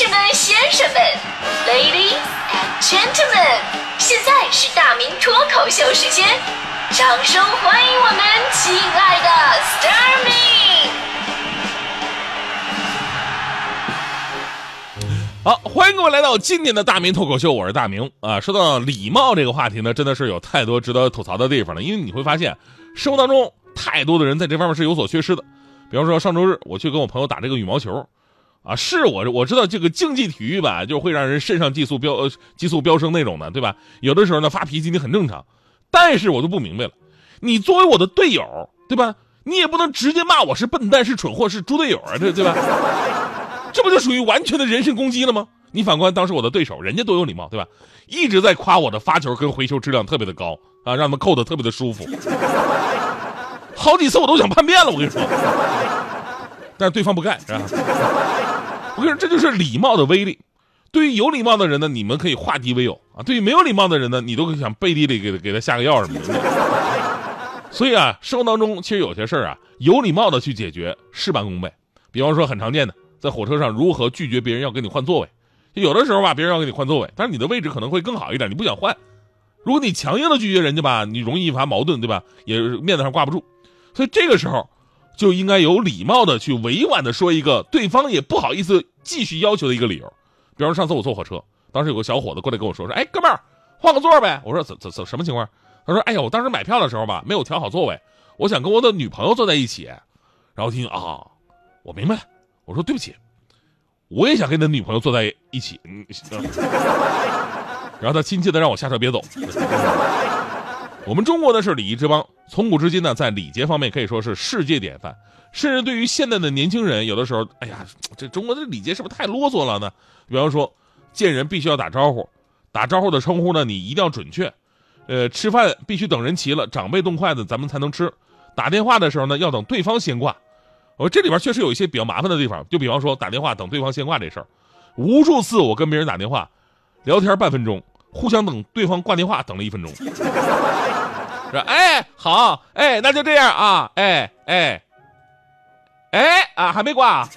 士们、先生们，Ladies and Gentlemen，现在是大明脱口秀时间，掌声欢迎我们亲爱的 s t a r m y 好，欢迎各位来到今年的大明脱口秀，我是大明啊。说到礼貌这个话题呢，真的是有太多值得吐槽的地方了，因为你会发现，生活当中太多的人在这方面是有所缺失的。比方说上周日我去跟我朋友打这个羽毛球。啊，是我我知道这个竞技体育吧，就会让人肾上激素飙呃激素飙升那种的，对吧？有的时候呢发脾气你很正常，但是我就不明白了，你作为我的队友，对吧？你也不能直接骂我是笨蛋、是蠢货、是猪队友啊，这对吧？这不就属于完全的人身攻击了吗？你反观当时我的对手，人家多有礼貌，对吧？一直在夸我的发球跟回球质量特别的高啊，让他们扣的特别的舒服，好几次我都想叛变了，我跟你说，但是对方不干，是吧？我跟你说，这就是礼貌的威力。对于有礼貌的人呢，你们可以化敌为友啊；对于没有礼貌的人呢，你都可以想背地里给给他下个药什么的。所以啊，生活当中其实有些事儿啊，有礼貌的去解决，事半功倍。比方说很常见的，在火车上如何拒绝别人要跟你换座位。就有的时候吧，别人要跟你换座位，但是你的位置可能会更好一点，你不想换。如果你强硬的拒绝人家吧，你容易引发矛盾，对吧？也面子上挂不住。所以这个时候。就应该有礼貌的去委婉的说一个对方也不好意思继续要求的一个理由，比方说上次我坐火车，当时有个小伙子过来跟我说说，哎，哥们儿，换个座呗。我说怎怎怎什么情况？他说，哎呀，我当时买票的时候吧，没有调好座位，我想跟我的女朋友坐在一起。然后听啊，我明白了，我说对不起，我也想跟你的女朋友坐在一起。然后他亲切的让我下车别走。我们中国的是礼仪之邦，从古至今呢，在礼节方面可以说是世界典范。甚至对于现在的年轻人，有的时候，哎呀，这中国的礼节是不是太啰嗦了呢？比方说，见人必须要打招呼，打招呼的称呼呢，你一定要准确。呃，吃饭必须等人齐了，长辈动筷子，咱们才能吃。打电话的时候呢，要等对方先挂。我这里边确实有一些比较麻烦的地方，就比方说打电话等对方先挂这事儿，无数次我跟别人打电话，聊天半分钟。互相等对方挂电话，等了一分钟。说哎好哎那就这样啊哎哎哎啊还没挂 啊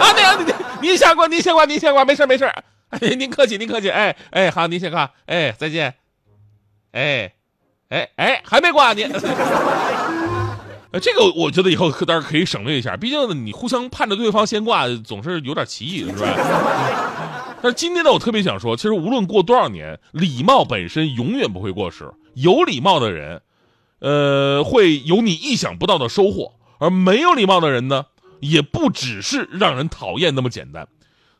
啊 您您先挂您先挂您先挂没事没事哎您客气您客气哎哎好您先挂哎再见哎哎哎还没挂您。呃这个我觉得以后可当然可以省略一下，毕竟你互相盼着对方先挂，总是有点歧义是吧？但是今天呢，我特别想说，其实无论过多少年，礼貌本身永远不会过时。有礼貌的人，呃，会有你意想不到的收获；而没有礼貌的人呢，也不只是让人讨厌那么简单。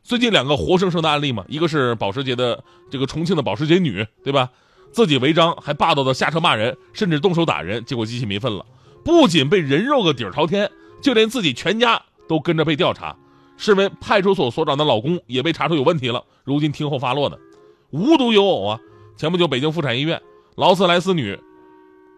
最近两个活生生的案例嘛，一个是保时捷的这个重庆的保时捷女，对吧？自己违章还霸道的下车骂人，甚至动手打人，结果机器没分了，不仅被人肉个底儿朝天，就连自己全家都跟着被调查。身为派出所所长的老公也被查出有问题了，如今听候发落呢。无独有偶啊，前不久北京妇产医院劳斯莱斯女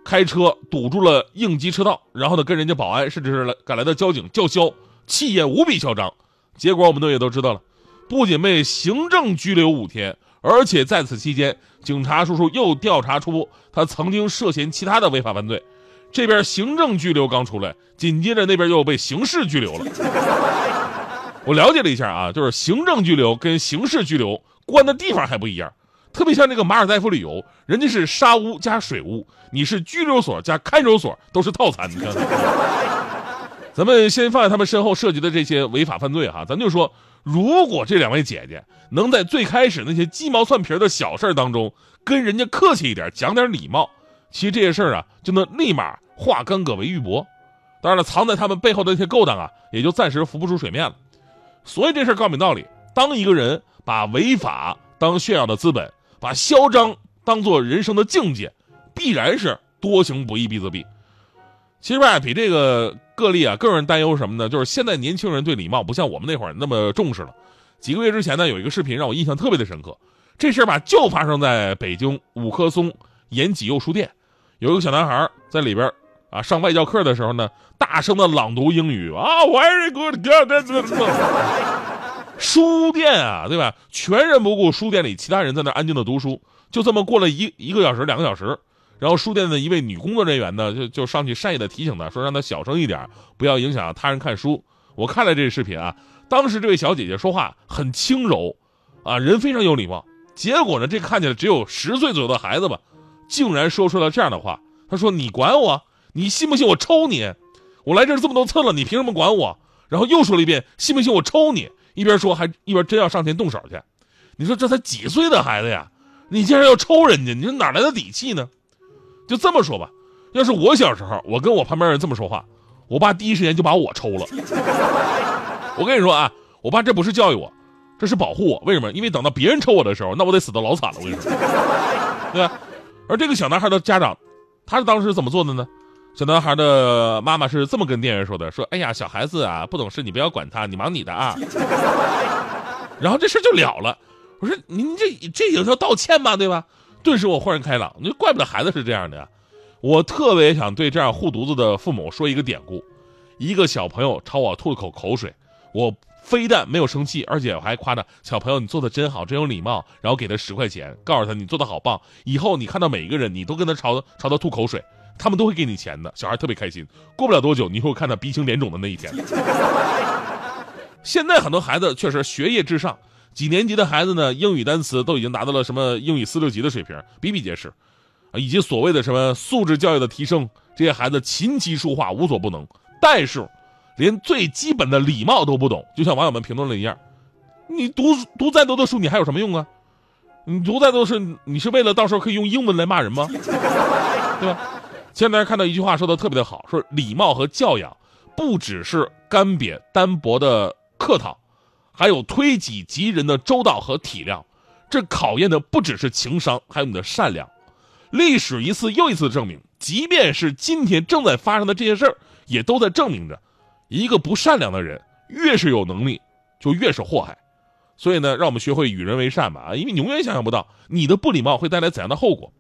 开车堵住了应急车道，然后呢跟人家保安甚至是赶来的交警叫嚣，气焰无比嚣张。结果我们都也都知道了，不仅被行政拘留五天，而且在此期间，警察叔叔又调查出他曾经涉嫌其他的违法犯罪。这边行政拘留刚出来，紧接着那边又被刑事拘留了。我了解了一下啊，就是行政拘留跟刑事拘留关的地方还不一样，特别像这个马尔代夫旅游，人家是沙屋加水屋，你是拘留所加看守所，都是套餐。你看，咱们先放在他们身后涉及的这些违法犯罪哈，咱就说，如果这两位姐姐能在最开始那些鸡毛蒜皮的小事当中跟人家客气一点，讲点礼貌，其实这些事儿啊就能立马化干戈为玉帛。当然了，藏在他们背后的那些勾当啊，也就暂时浮不出水面了。所以这事儿告明道理：当一个人把违法当炫耀的资本，把嚣张当做人生的境界，必然是多行不义必自毙。其实吧，比这个个例啊更让人担忧什么呢？就是现在年轻人对礼貌不像我们那会儿那么重视了。几个月之前呢，有一个视频让我印象特别的深刻。这事儿吧，就发生在北京五棵松延吉右书店，有一个小男孩在里边。啊，上外教课的时候呢，大声的朗读英语啊，very good，书店啊，对吧？全然不顾书店里其他人在那安静的读书，就这么过了一一个小时、两个小时，然后书店的一位女工作人员呢，就就上去善意的提醒他，说让他小声一点，不要影响他人看书。我看了这个视频啊，当时这位小姐姐说话很轻柔，啊，人非常有礼貌。结果呢，这看起来只有十岁左右的孩子吧，竟然说出了这样的话。他说：“你管我？你信不信我抽你？我来这儿这么多次了，你凭什么管我？”然后又说了一遍：“信不信我抽你？”一边说还一边真要上前动手去。你说这才几岁的孩子呀？你竟然要抽人家？你说哪来的底气呢？就这么说吧，要是我小时候，我跟我旁边人这么说话，我爸第一时间就把我抽了。我跟你说啊，我爸这不是教育我，这是保护我。为什么？因为等到别人抽我的时候，那我得死的老惨了。我跟你说，对吧？而这个小男孩的家长，他是当时怎么做的呢？小男孩的妈妈是这么跟店员说的：“说，哎呀，小孩子啊，不懂事，你不要管他，你忙你的啊。”然后这事就了了。我说：“您这这有叫道歉吗？对吧？”顿时我豁然开朗，你怪不得孩子是这样的呀。我特别想对这样护犊子的父母说一个典故：一个小朋友朝我吐了口口水。我非但没有生气，而且我还夸他小朋友你做的真好，真有礼貌。然后给他十块钱，告诉他你做的好棒，以后你看到每一个人，你都跟他朝朝他吐口水，他们都会给你钱的。小孩特别开心。过不了多久，你会看到鼻青脸肿的那一天。现在很多孩子确实学业至上，几年级的孩子呢，英语单词都已经达到了什么英语四六级的水平，比比皆是，啊，以及所谓的什么素质教育的提升，这些孩子琴棋书画无所不能，但是。连最基本的礼貌都不懂，就像网友们评论的一样，你读读再多的书，你还有什么用啊？你读再多是，你是为了到时候可以用英文来骂人吗？对吧？前两天看到一句话说的特别的好，说礼貌和教养不只是干瘪单薄的客套，还有推己及人的周到和体谅。这考验的不只是情商，还有你的善良。历史一次又一次的证明，即便是今天正在发生的这些事儿，也都在证明着。一个不善良的人，越是有能力，就越是祸害。所以呢，让我们学会与人为善吧啊！因为你永远想象不到你的不礼貌会带来怎样的后果。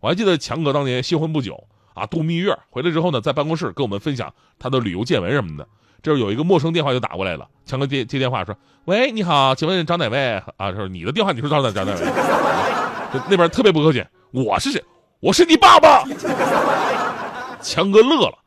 我还记得强哥当年新婚不久啊，度蜜月回来之后呢，在办公室跟我们分享他的旅游见闻什么的。这有一个陌生电话就打过来了，强哥接接电话说：“喂，你好，请问找哪位啊？”说你的电话，你说找哪找哪位？那边特别不客气，我是谁？我是你爸爸。强哥乐了。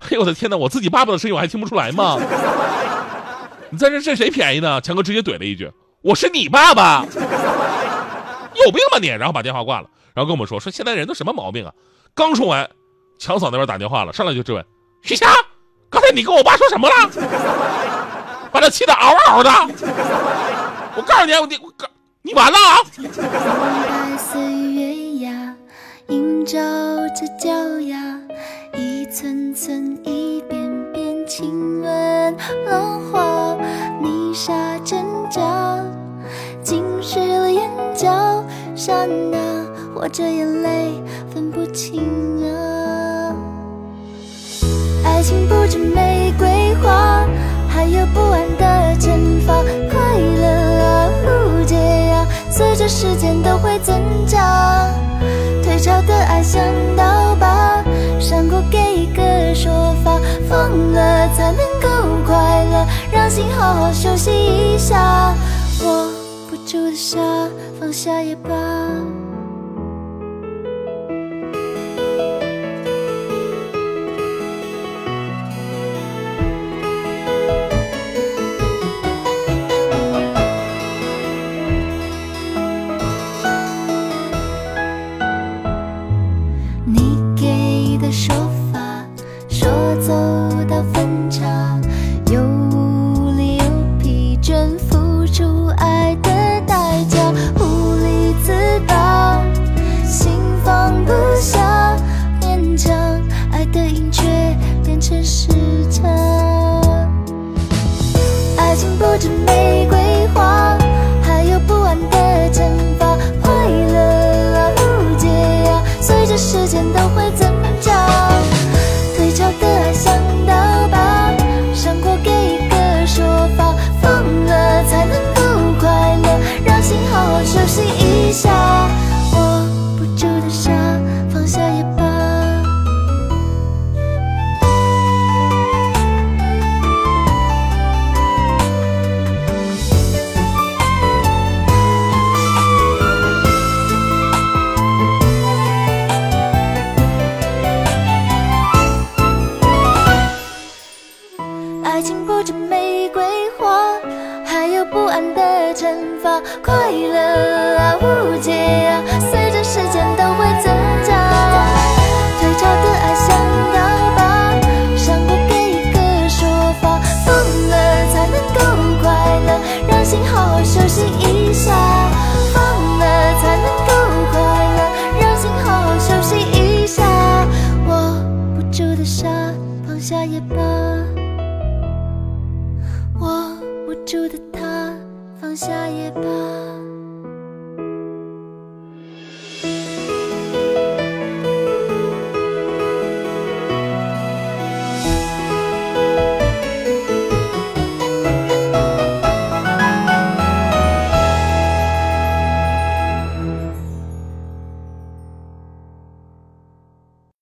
哎呦我的天哪！我自己爸爸的声音我还听不出来吗？你在这占谁便宜呢？强哥直接怼了一句：“我是你爸爸，有病吧你！”然后把电话挂了，然后跟我们说：“说现在人都什么毛病啊？”刚说完，强嫂那边打电话了，上来就质问：“徐霞，刚才你跟我爸说什么了？把他气得嗷嗷的！我告诉你，我你我告你完了啊！”寸寸一遍遍亲吻浪花，泥沙挣扎，浸湿了眼角，刹那或者眼泪分不清啊。爱情不止玫瑰花，还有不安的牵发，快乐啊，误解啊，随着时间都会增加。退潮的爱像刀疤，伤过给一个说法。疯了才能够快乐，让心好好休息一下。握不住的沙，放下也罢。不知玫瑰。快乐啊，无解啊，